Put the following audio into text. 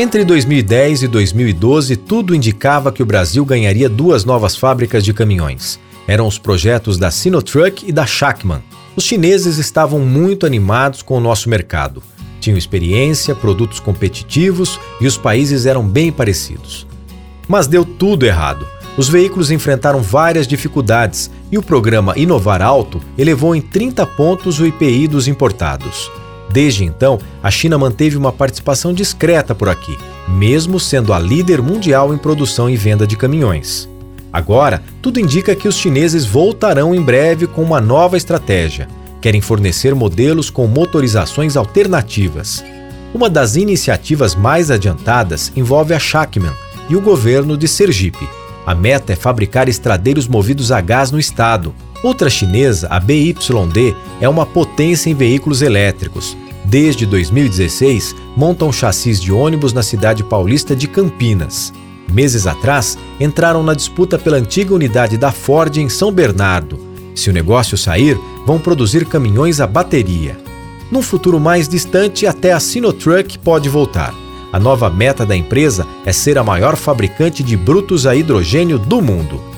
Entre 2010 e 2012, tudo indicava que o Brasil ganharia duas novas fábricas de caminhões. Eram os projetos da Sinotruck e da Shackman. Os chineses estavam muito animados com o nosso mercado. Tinham experiência, produtos competitivos e os países eram bem parecidos. Mas deu tudo errado. Os veículos enfrentaram várias dificuldades e o programa Inovar Alto elevou em 30 pontos o IPI dos importados. Desde então, a China manteve uma participação discreta por aqui, mesmo sendo a líder mundial em produção e venda de caminhões. Agora, tudo indica que os chineses voltarão em breve com uma nova estratégia. Querem fornecer modelos com motorizações alternativas. Uma das iniciativas mais adiantadas envolve a Shackman e o governo de Sergipe. A meta é fabricar estradeiros movidos a gás no estado, Outra chinesa, a BYD, é uma potência em veículos elétricos. Desde 2016, montam chassis de ônibus na cidade paulista de Campinas. Meses atrás, entraram na disputa pela antiga unidade da Ford em São Bernardo. Se o negócio sair, vão produzir caminhões a bateria. Num futuro mais distante, até a Sinotruck pode voltar. A nova meta da empresa é ser a maior fabricante de brutos a hidrogênio do mundo.